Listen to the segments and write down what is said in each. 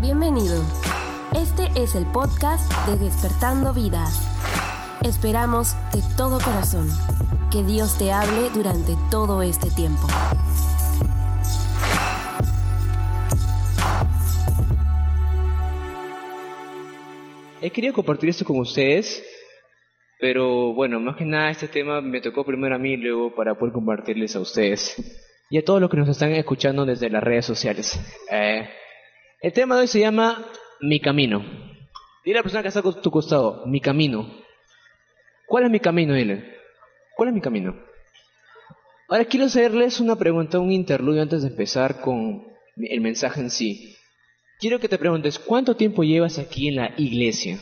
Bienvenido. Este es el podcast de Despertando Vidas. Esperamos de todo corazón que Dios te hable durante todo este tiempo. He querido compartir esto con ustedes, pero bueno, más que nada este tema me tocó primero a mí y luego para poder compartirles a ustedes y a todos los que nos están escuchando desde las redes sociales. Eh, el tema de hoy se llama Mi Camino. Dile a la persona que está a tu costado, Mi Camino. ¿Cuál es mi camino, dile? ¿Cuál es mi camino? Ahora quiero hacerles una pregunta, un interludio antes de empezar con el mensaje en sí. Quiero que te preguntes, ¿cuánto tiempo llevas aquí en la iglesia?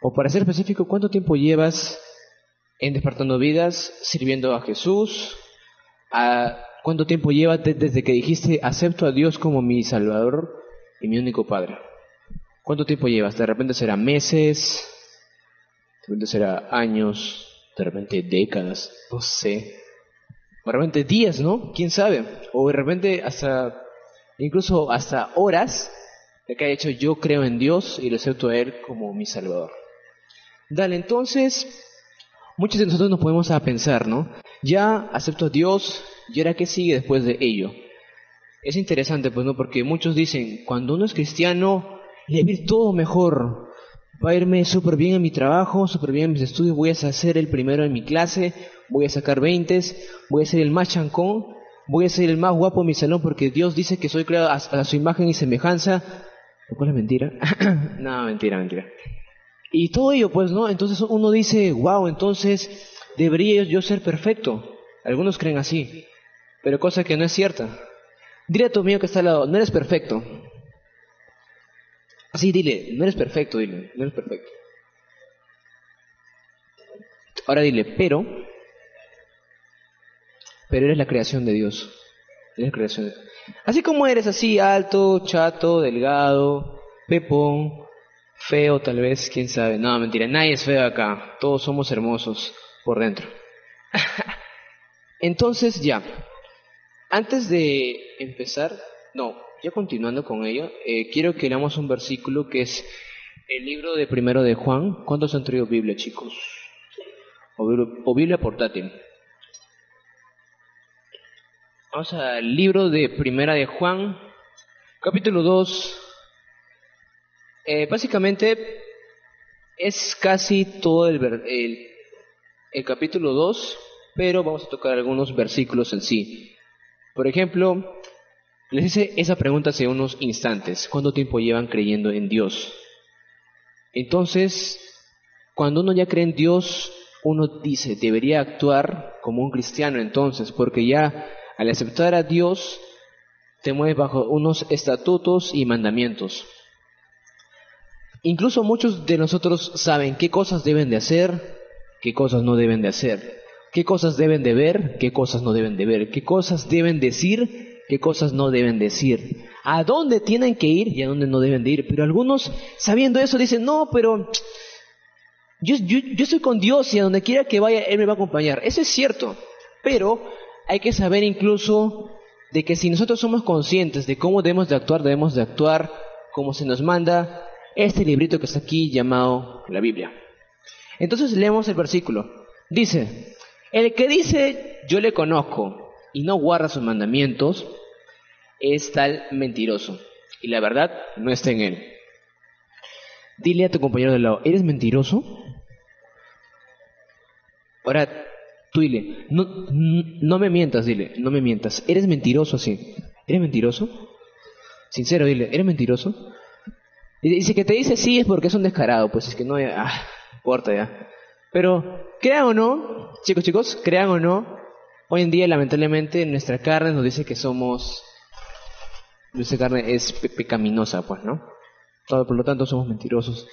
O para ser específico, ¿cuánto tiempo llevas en Despertando Vidas sirviendo a Jesús? ¿Cuánto tiempo llevas desde que dijiste, acepto a Dios como mi Salvador y mi único Padre? ¿Cuánto tiempo llevas? De repente será meses, de repente será años, de repente décadas, no sé. De repente días, ¿no? ¿Quién sabe? O de repente hasta, incluso hasta horas de que haya hecho yo creo en Dios y lo acepto a Él como mi Salvador. Dale, entonces, muchos de nosotros nos podemos a pensar, ¿no? Ya acepto a Dios, ¿y ahora qué sigue después de ello? Es interesante, pues, ¿no? Porque muchos dicen, cuando uno es cristiano, le va a ir todo mejor, va a irme súper bien en mi trabajo, súper bien en mis estudios, voy a ser el primero en mi clase, voy a sacar 20, voy a ser el más chancón, voy a ser el más guapo en mi salón porque Dios dice que soy creado a su imagen y semejanza, lo cual es mentira. no, mentira, mentira. Y todo ello, pues, ¿no? Entonces uno dice, wow, entonces debería yo ser perfecto. Algunos creen así, pero cosa que no es cierta. Dile a tu amigo que está al lado, no eres perfecto. Así dile, no eres perfecto, dile, no eres perfecto. Ahora dile, pero, pero eres la creación de Dios. Eres la creación de Así como eres así, alto, chato, delgado, pepón, feo tal vez, quién sabe. No, mentira, nadie es feo acá. Todos somos hermosos por dentro. Entonces ya, antes de empezar, no, ya continuando con ello, eh, quiero que leamos un versículo que es el libro de primero de Juan. ¿Cuántos han traído Biblia, chicos? O, Biblia portátil. Vamos al libro de Primera de Juan, capítulo 2. Eh, básicamente es casi todo el, el, el capítulo 2, pero vamos a tocar algunos versículos en sí. Por ejemplo, les hice esa pregunta hace unos instantes. ¿Cuánto tiempo llevan creyendo en Dios? Entonces, cuando uno ya cree en Dios, uno dice, debería actuar como un cristiano entonces, porque ya al aceptar a Dios, te mueves bajo unos estatutos y mandamientos. Incluso muchos de nosotros saben qué cosas deben de hacer, qué cosas no deben de hacer, qué cosas deben de ver, qué cosas no deben de ver, qué cosas deben decir, qué cosas no deben decir, a dónde tienen que ir y a dónde no deben de ir. Pero algunos, sabiendo eso, dicen, no, pero yo, yo, yo estoy con Dios y a donde quiera que vaya, Él me va a acompañar. Eso es cierto, pero hay que saber incluso de que si nosotros somos conscientes de cómo debemos de actuar, debemos de actuar como se nos manda este librito que está aquí llamado la Biblia. Entonces leemos el versículo. Dice, el que dice yo le conozco y no guarda sus mandamientos es tal mentiroso y la verdad no está en él. Dile a tu compañero de lado, ¿eres mentiroso? Ahora, Tú dile, no, no me mientas, dile, no me mientas. ¿Eres mentiroso así? ¿Eres mentiroso? Sincero, dile, ¿eres mentiroso? Dice que te dice sí es porque es un descarado, pues es que no, ah, importa ya. Pero, crean o no, chicos, chicos, crean o no, hoy en día lamentablemente nuestra carne nos dice que somos, nuestra carne es pecaminosa, pues, ¿no? Todo, por lo tanto somos mentirosos.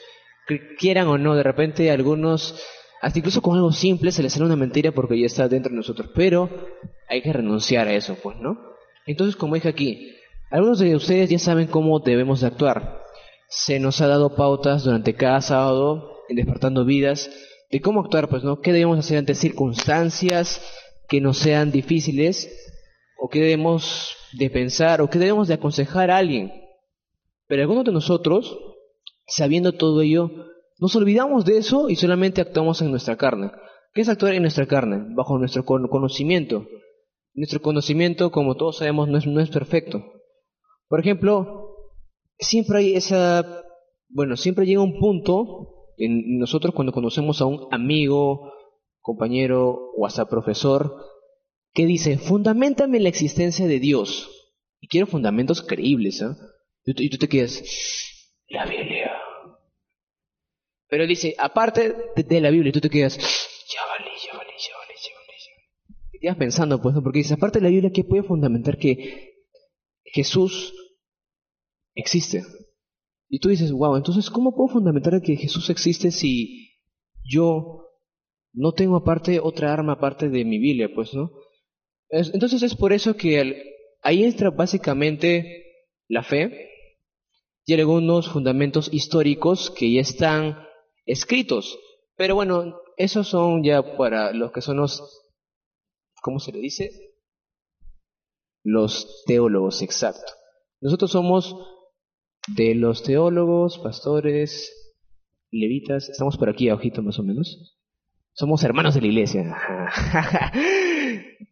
Quieran o no, de repente algunos hasta incluso con algo simple se le sale una mentira porque ya está dentro de nosotros, pero hay que renunciar a eso, pues, ¿no? Entonces, como dije aquí, algunos de ustedes ya saben cómo debemos de actuar. Se nos ha dado pautas durante cada sábado en Despertando Vidas de cómo actuar, pues, ¿no? ¿Qué debemos hacer ante circunstancias que nos sean difíciles? ¿O qué debemos de pensar? ¿O qué debemos de aconsejar a alguien? Pero algunos de nosotros, sabiendo todo ello, nos olvidamos de eso y solamente actuamos en nuestra carne. ¿Qué es actuar en nuestra carne? Bajo nuestro conocimiento. Nuestro conocimiento, como todos sabemos, no es, no es perfecto. Por ejemplo, siempre hay esa, bueno, siempre llega un punto en nosotros cuando conocemos a un amigo, compañero o hasta profesor que dice, fundamentame la existencia de Dios. Y quiero fundamentos creíbles, ¿eh? Y tú te quedas, la Biblia. Pero dice, aparte de, la Biblia, tú te quedas, ya vale, ya vale, ya vale, ya vale. Te quedas pensando, pues, ¿no? porque dice, aparte de la Biblia, ¿qué puede fundamentar que Jesús existe? Y tú dices, wow, entonces, ¿cómo puedo fundamentar que Jesús existe si yo no tengo aparte otra arma aparte de mi Biblia, pues, ¿no? entonces es por eso que ahí entra básicamente la fe y algunos fundamentos históricos que ya están escritos. Pero bueno, esos son ya para los que son los, ¿cómo se le dice? Los teólogos, exacto. Nosotros somos de los teólogos, pastores, levitas, estamos por aquí ojito más o menos. Somos hermanos de la iglesia.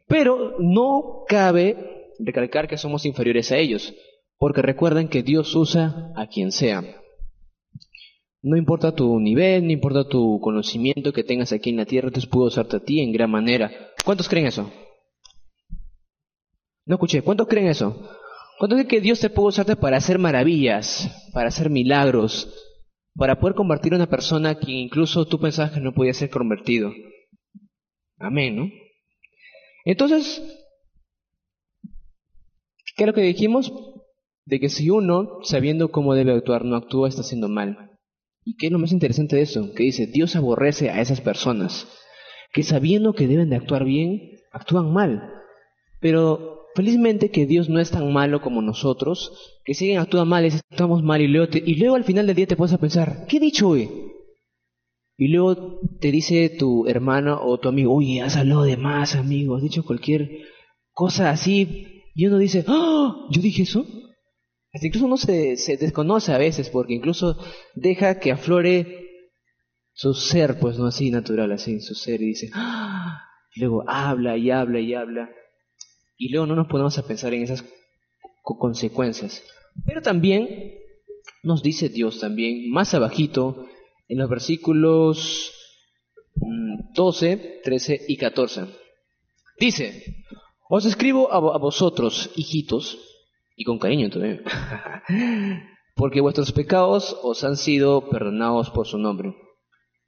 Pero no cabe recalcar que somos inferiores a ellos, porque recuerden que Dios usa a quien sea. No importa tu nivel, no importa tu conocimiento que tengas aquí en la tierra, Dios puede usarte a ti en gran manera. ¿Cuántos creen eso? No escuché, ¿cuántos creen eso? ¿Cuántos creen que Dios te puede usarte para hacer maravillas, para hacer milagros, para poder convertir a una persona que incluso tú pensabas que no podía ser convertido? Amén, ¿no? Entonces, ¿qué es lo que dijimos? De que si uno, sabiendo cómo debe actuar, no actúa, está haciendo mal. ¿Y qué es lo más interesante de eso? Que dice, Dios aborrece a esas personas que sabiendo que deben de actuar bien, actúan mal. Pero felizmente que Dios no es tan malo como nosotros, que siguen actúan mal, y estamos mal y luego, y luego al final del día te puedes a pensar, ¿qué he dicho hoy? Y luego te dice tu hermana o tu amigo, oye, has hablado de más, amigo, has dicho cualquier cosa así. Y uno dice, ¡oh! ¿Yo dije eso? Hasta incluso uno se, se desconoce a veces porque incluso deja que aflore su ser, pues no así natural, así, su ser, y dice, ¡ah! Y luego habla y habla y habla. Y luego no nos ponemos a pensar en esas consecuencias. Pero también nos dice Dios también, más abajito, en los versículos 12, mm, 13 y 14. Dice, os escribo a, vosotros, hijitos, y con cariño también, porque vuestros pecados os han sido perdonados por su nombre.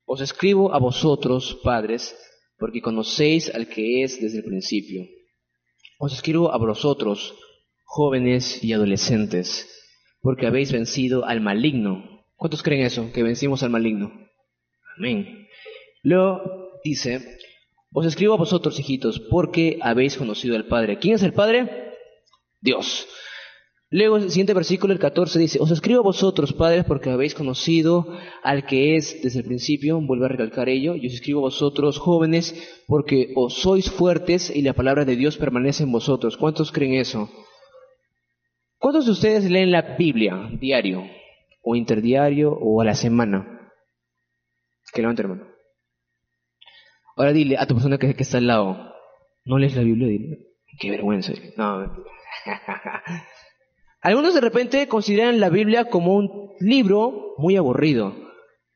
Os escribo a vosotros, padres, porque conocéis al que es desde el principio. Os escribo a vosotros, jóvenes y adolescentes, porque habéis vencido al maligno. ¿Cuántos creen eso? Que vencimos al maligno. Amén. Luego dice, os escribo a vosotros, hijitos, porque habéis conocido al Padre. ¿Quién es el Padre? Dios. Luego el siguiente versículo, el 14, dice, os escribo a vosotros, padres, porque habéis conocido al que es desde el principio, vuelvo a recalcar ello, y os escribo a vosotros, jóvenes, porque os sois fuertes y la palabra de Dios permanece en vosotros. ¿Cuántos creen eso? ¿Cuántos de ustedes leen la Biblia diario? o interdiario o a la semana. Que levante hermano. Ahora dile a tu persona que, está al lado, no lees la Biblia, dile, qué vergüenza. No. Algunos de repente consideran la Biblia como un libro muy aburrido,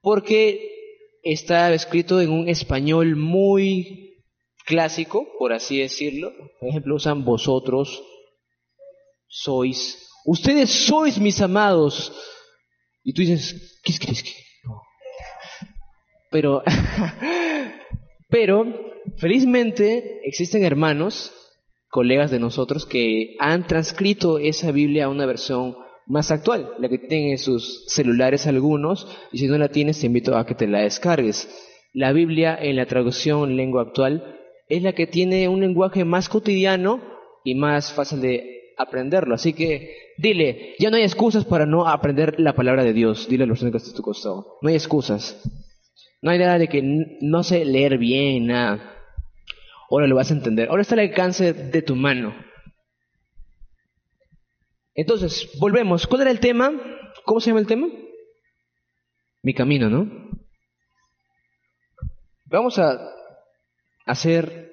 porque está escrito en un español muy clásico, por así decirlo. Por ejemplo, usan vosotros, sois, ustedes sois mis amados, y tú dices, ¿qué es que? Pero, pero, felizmente existen hermanos, colegas de nosotros, que han transcrito esa Biblia a una versión más actual, la que tienen en sus celulares algunos, y si no la tienes te invito a que te la descargues. La Biblia en la traducción lengua actual es la que tiene un lenguaje más cotidiano y más fácil de aprenderlo. Así que dile, ya no hay excusas para no aprender la palabra de Dios. Dile a los que están a tu costado. No hay excusas. No hay nada de que no sé leer bien, nada. Ahora lo vas a entender. Ahora está al alcance de tu mano. Entonces, volvemos. ¿Cuál era el tema? ¿Cómo se llama el tema? Mi camino, ¿no? Vamos a hacer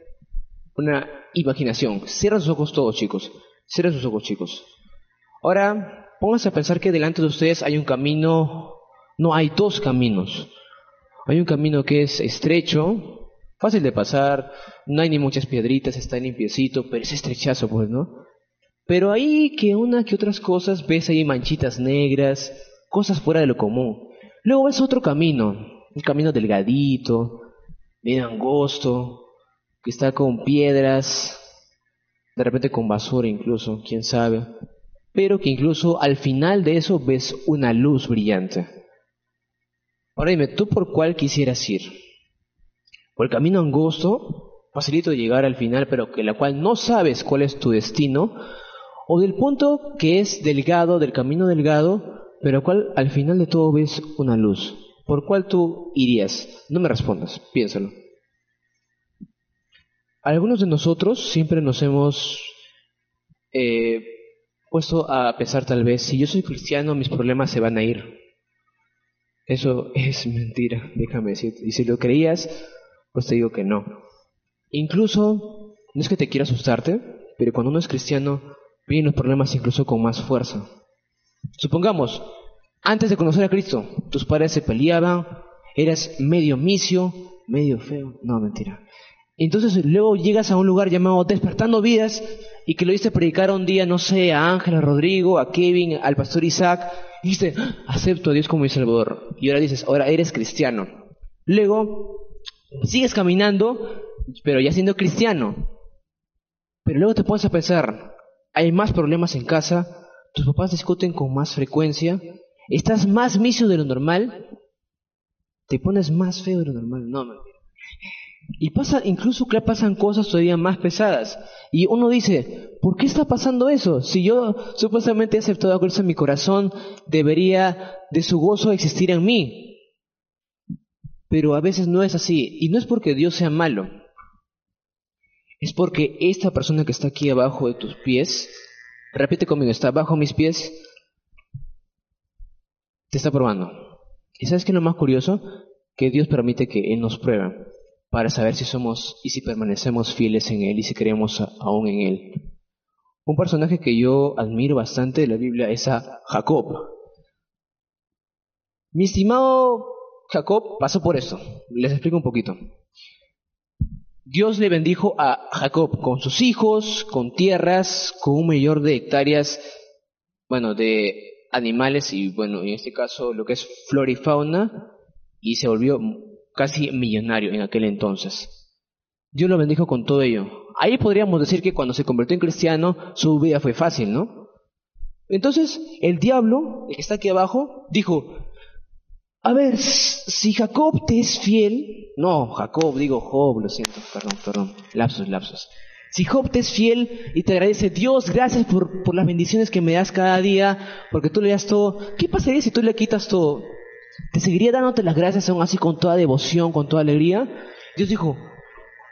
una imaginación. Cierra sus ojos todos, chicos. Cierra sus ojos, chicos. Ahora, pónganse a pensar que delante de ustedes hay un camino, no hay dos caminos. Hay un camino que es estrecho, fácil de pasar, no hay ni muchas piedritas, está limpiecito, pero es estrechazo, pues, ¿no? Pero ahí que una que otras cosas ves ahí manchitas negras, cosas fuera de lo común. Luego ves otro camino, un camino delgadito, bien angosto, que está con piedras, de repente con basura incluso, quién sabe. Pero que incluso al final de eso ves una luz brillante. Ahora dime, ¿tú por cuál quisieras ir? Por el camino angosto, facilito de llegar al final, pero que la cual no sabes cuál es tu destino, o del punto que es delgado, del camino delgado, pero cual al final de todo ves una luz. ¿Por cuál tú irías? No me respondas, piénsalo. Algunos de nosotros siempre nos hemos eh, puesto a pensar tal vez, si yo soy cristiano, mis problemas se van a ir. Eso es mentira, déjame decirte. Y si lo creías, pues te digo que no. Incluso, no es que te quiera asustarte, pero cuando uno es cristiano, vienen los problemas incluso con más fuerza. Supongamos, antes de conocer a Cristo, tus padres se peleaban, eras medio misio, medio feo. No, mentira. Entonces luego llegas a un lugar llamado Despertando Vidas y que lo hice predicar un día, no sé, a Ángel, a Rodrigo, a Kevin, al pastor Isaac, y dices, ah, acepto a Dios como mi Salvador. Y ahora dices, ahora eres cristiano. Luego sigues caminando, pero ya siendo cristiano. Pero luego te pones a pensar, hay más problemas en casa, tus papás discuten con más frecuencia, estás más misio de lo normal, te pones más feo de lo normal. No. Y pasa, incluso que pasan cosas todavía más pesadas. Y uno dice, ¿por qué está pasando eso? Si yo supuestamente he aceptado a Cristo en mi corazón, debería de su gozo existir en mí. Pero a veces no es así. Y no es porque Dios sea malo. Es porque esta persona que está aquí abajo de tus pies, repite conmigo, está abajo de mis pies, te está probando. ¿Y sabes qué es lo más curioso? Que Dios permite que Él nos pruebe para saber si somos y si permanecemos fieles en Él y si creemos aún en Él. Un personaje que yo admiro bastante de la Biblia es a Jacob. Mi estimado Jacob pasó por esto. Les explico un poquito. Dios le bendijo a Jacob con sus hijos, con tierras, con un mayor de hectáreas, bueno, de animales y, bueno, en este caso lo que es flora y fauna, y se volvió casi millonario en aquel entonces. Dios lo bendijo con todo ello. Ahí podríamos decir que cuando se convirtió en cristiano, su vida fue fácil, ¿no? Entonces, el diablo, el que está aquí abajo, dijo, a ver, si Jacob te es fiel, no, Jacob, digo Job, lo siento, perdón, perdón, lapsos, lapsos. Si Job te es fiel y te agradece, Dios, gracias por, por las bendiciones que me das cada día, porque tú le das todo, ¿qué pasaría si tú le quitas todo? ¿Te seguiría dándote las gracias aún así con toda devoción, con toda alegría? Dios dijo,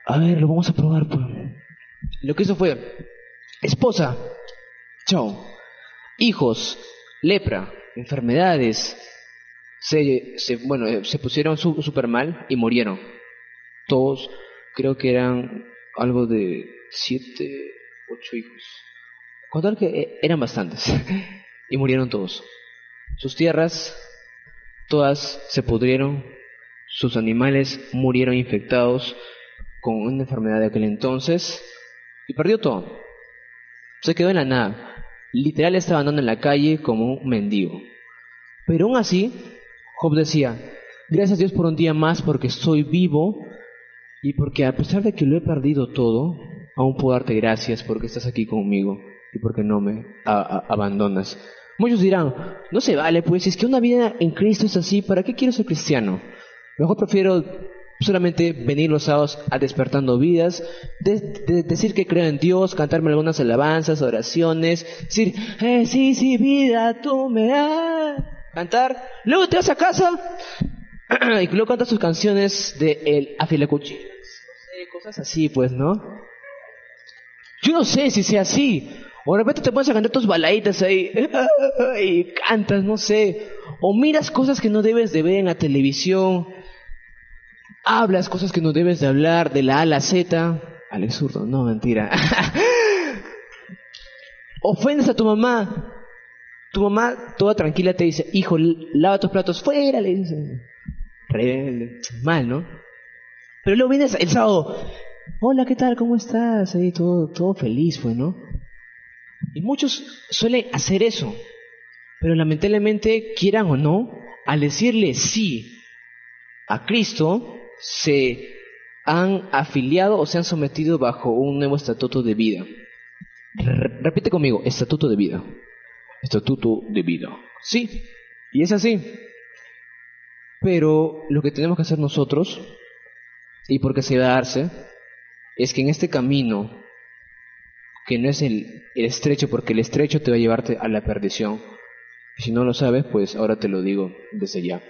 a ver, lo vamos a probar. Pues. Lo que hizo fue, esposa, chao, hijos, lepra, enfermedades, se, se, bueno, se pusieron súper mal y murieron. Todos, creo que eran algo de siete, ocho hijos. Contar que eh, eran bastantes. y murieron todos. Sus tierras Todas se pudrieron, sus animales murieron infectados con una enfermedad de aquel entonces y perdió todo. Se quedó en la nada. Literal estaba andando en la calle como un mendigo. Pero aún así, Job decía, gracias a Dios por un día más porque estoy vivo y porque a pesar de que lo he perdido todo, aún puedo darte gracias porque estás aquí conmigo y porque no me abandonas. Muchos dirán, no se vale, pues es que una vida en Cristo es así, ¿para qué quiero ser cristiano? Mejor prefiero solamente venir los sábados a despertando vidas, decir que creo en Dios, cantarme algunas alabanzas, oraciones, decir, eh, sí, vida, tú me das, cantar, luego te vas a casa y luego cantas sus canciones de el sé, cosas así, pues, ¿no? Yo no sé si sea así, O de repente te pones a cantar tus baladitas ahí y cantas, no sé. O miras cosas que no debes de ver en la televisión. Hablas cosas que no debes de hablar de la A a la Z. Alex Zurdo, no, mentira. Ofendes a tu mamá. Tu mamá, toda tranquila, te dice, hijo, lava tus platos fuera, le dice. Mal, ¿no? Pero luego vienes el sábado. Hola, ¿qué tal? ¿Cómo estás? Ahí todo, todo feliz, pues, ¿no? Y muchos suelen hacer eso. Pero lamentablemente, quieran o no, al decirle sí a Cristo, se han afiliado o se han sometido bajo un nuevo estatuto de vida. repite conmigo, estatuto de vida. Estatuto de vida. Sí, y es así. Pero lo que tenemos que hacer nosotros, y porque se va a darse, es que en este camino, que no es el, el estrecho, porque el estrecho te va a llevarte a la perdición. Si no lo sabes, pues ahora te lo digo desde ya.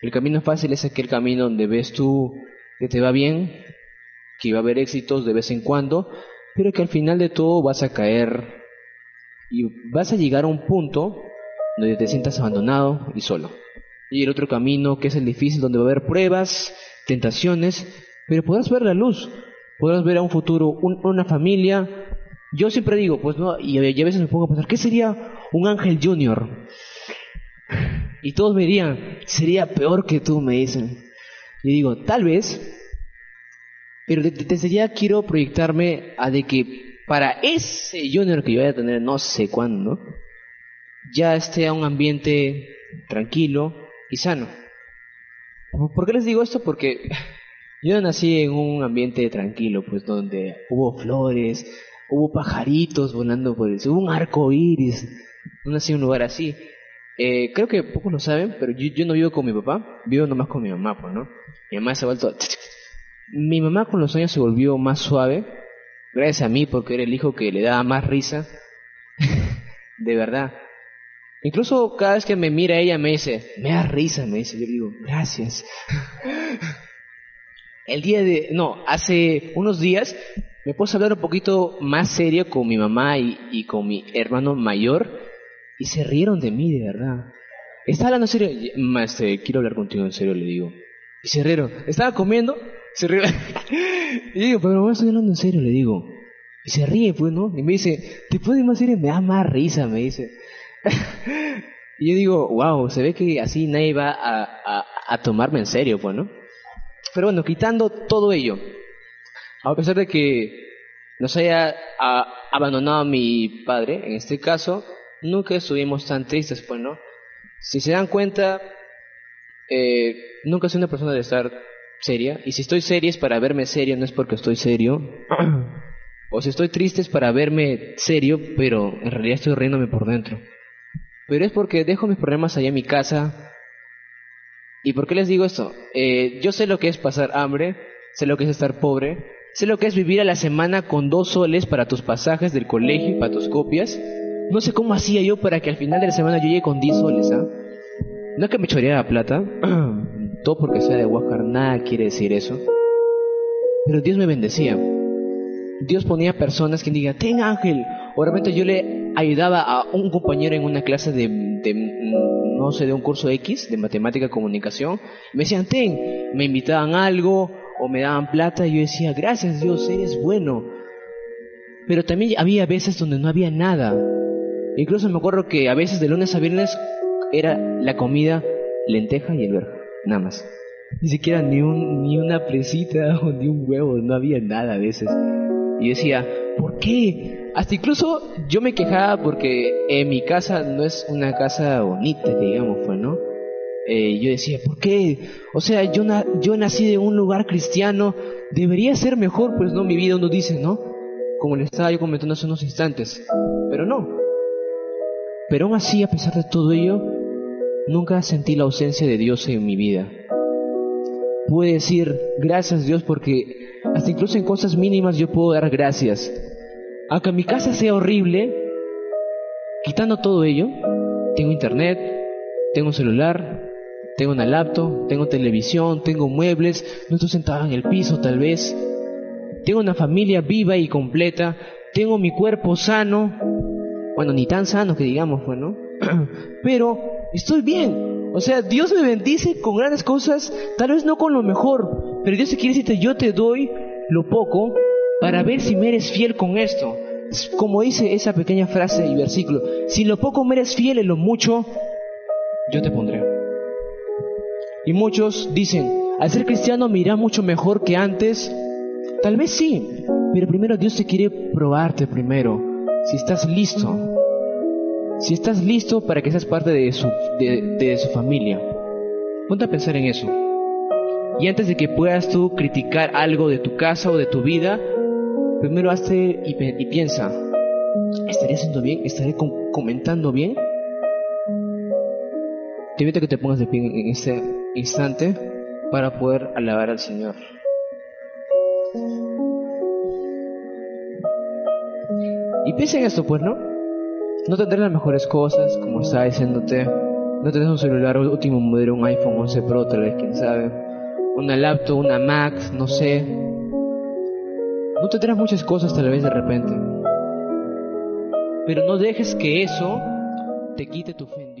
El camino fácil es aquel camino donde ves tú que te va bien, que va a haber éxitos de vez en cuando, pero que al final de todo vas a caer y vas a llegar a un punto donde te sientas abandonado y solo. Y el otro camino, que es el difícil, donde va a haber pruebas, tentaciones, pero podrás ver la luz, podrás ver a un futuro, una familia. Yo siempre digo, pues no, y a veces me pongo a pensar, ¿qué sería un ángel junior? Y todos me dirían, sería peor que tú, me dicen. Y digo, tal vez, pero desde ya quiero proyectarme a de que para ese junior que yo voy a tener no sé cuándo, ya esté a un ambiente tranquilo y sano. ¿Por qué les digo esto? Porque yo nací en un ambiente tranquilo, pues donde hubo flores, hubo pajaritos volando por el, hubo un arco iris, no nací en un lugar así. Eh, creo que pocos lo saben, pero yo, no vivo con mi papá, vivo nomás con mi mamá, pues, ¿no? Mi mamá se ha vuelto... Mi mamá con los años se volvió más suave, gracias a mí, porque era el hijo que le daba más risa. de verdad. Incluso cada vez que me mira ella me dice, me da risa, me dice, yo digo, gracias. el día de, no, hace unos días me puse a hablar un poquito más serio con mi mamá y, con mi hermano mayor y se rieron de mí, de verdad. Estaba hablando en serio. Este, quiero hablar contigo en serio, le digo. Y se rieron. Estaba comiendo, se rieron. y digo, pero no estoy hablando en serio, le digo. Y se ríe, pues, ¿no? Y me dice, ¿te puedes más serio? Me da más risa, me dice. y yo digo, wow, se ve que así nadie va a, a, a tomarme en serio, pues, ¿no? Pero bueno, quitando todo ello, a pesar de que nos haya abandonado mi padre, en este caso, nunca estuvimos tan tristes, pues, ¿no? Si se dan cuenta, eh, nunca soy una persona de estar seria, y si estoy seria es para verme serio, no es porque estoy serio. o si estoy triste es para verme serio, pero en realidad estoy riéndome por dentro. Pero es porque dejo mis problemas allá en mi casa. ¿Y por qué les digo esto? Eh, yo sé lo que es pasar hambre, sé lo que es estar pobre, sé lo que es vivir a la semana con dos soles para tus pasajes del colegio y para tus copias, no sé cómo hacía yo para que al final de la semana yo llegue con 10 soles, ¿ah? No es que me choreara plata, todo porque sea de Huáscar, nada quiere decir eso. Pero Dios me bendecía. Dios ponía personas que digan, ten ángel. O realmente yo le ayudaba a un compañero en una clase de, de, no sé, de un curso X, de matemática comunicación. Me decían, ten, me invitaban algo o me daban plata y yo decía, gracias Dios, eres bueno. Pero también había veces donde no había nada. Incluso me acuerdo que a veces de lunes a viernes era la comida lenteja y el verja, nada más. Ni siquiera ni, un, ni una presita ni un huevo, no había nada a veces. Y decía, ¿por qué? Hasta incluso yo me quejaba porque en mi casa no es una casa bonita, digamos, pues, ¿no? Eh, yo decía, ¿por qué? O sea, yo, yo nací de un lugar cristiano, debería ser mejor, pues, ¿no? Mi vida uno dice, ¿no? Como le estaba yo comentando hace unos instantes. Pero no, pero aún así, a pesar de todo ello, nunca sentí la ausencia de Dios en mi vida. Pude decir gracias Dios porque hasta incluso en cosas mínimas yo puedo dar gracias. Aunque mi casa sea horrible, quitando todo ello, tengo internet, tengo celular, tengo una laptop, tengo televisión, tengo muebles, no estoy sentado en el piso tal vez. Tengo una familia viva y completa tengo mi cuerpo sano, bueno, ni tan sano que digamos, bueno, pero estoy bien. O sea, Dios me bendice con grandes cosas, tal vez no con lo mejor, pero Dios te quiere decirte, yo te doy lo poco para ver si me eres fiel con esto. Como dice esa pequeña frase y versículo, si lo poco me eres fiel en lo mucho, yo te pondré. Y muchos dicen, al ser cristiano me irá mucho mejor que antes. Tal vez sí, pero primero Dios te quiere probarte primero, si estás listo. Si estás listo para que seas parte de su, de, su familia. Ponte a pensar en eso. Y antes de que puedas tú criticar algo de tu casa o de tu vida, primero hazte y, piensa, ¿estaré haciendo bien? ¿Estaré comentando bien? Te invito a que te pongas de pie en este instante para poder alabar al Señor. Y piensa en esto, pues, ¿no? No tendrás las mejores cosas, como estaba diciéndote. No tendrás un celular último modelo, un iPhone 11 Pro, tal vez, quién sabe. Una laptop, una Mac, no sé. No tendrás muchas cosas tal vez de repente. Pero no dejes que eso te quite tu fe.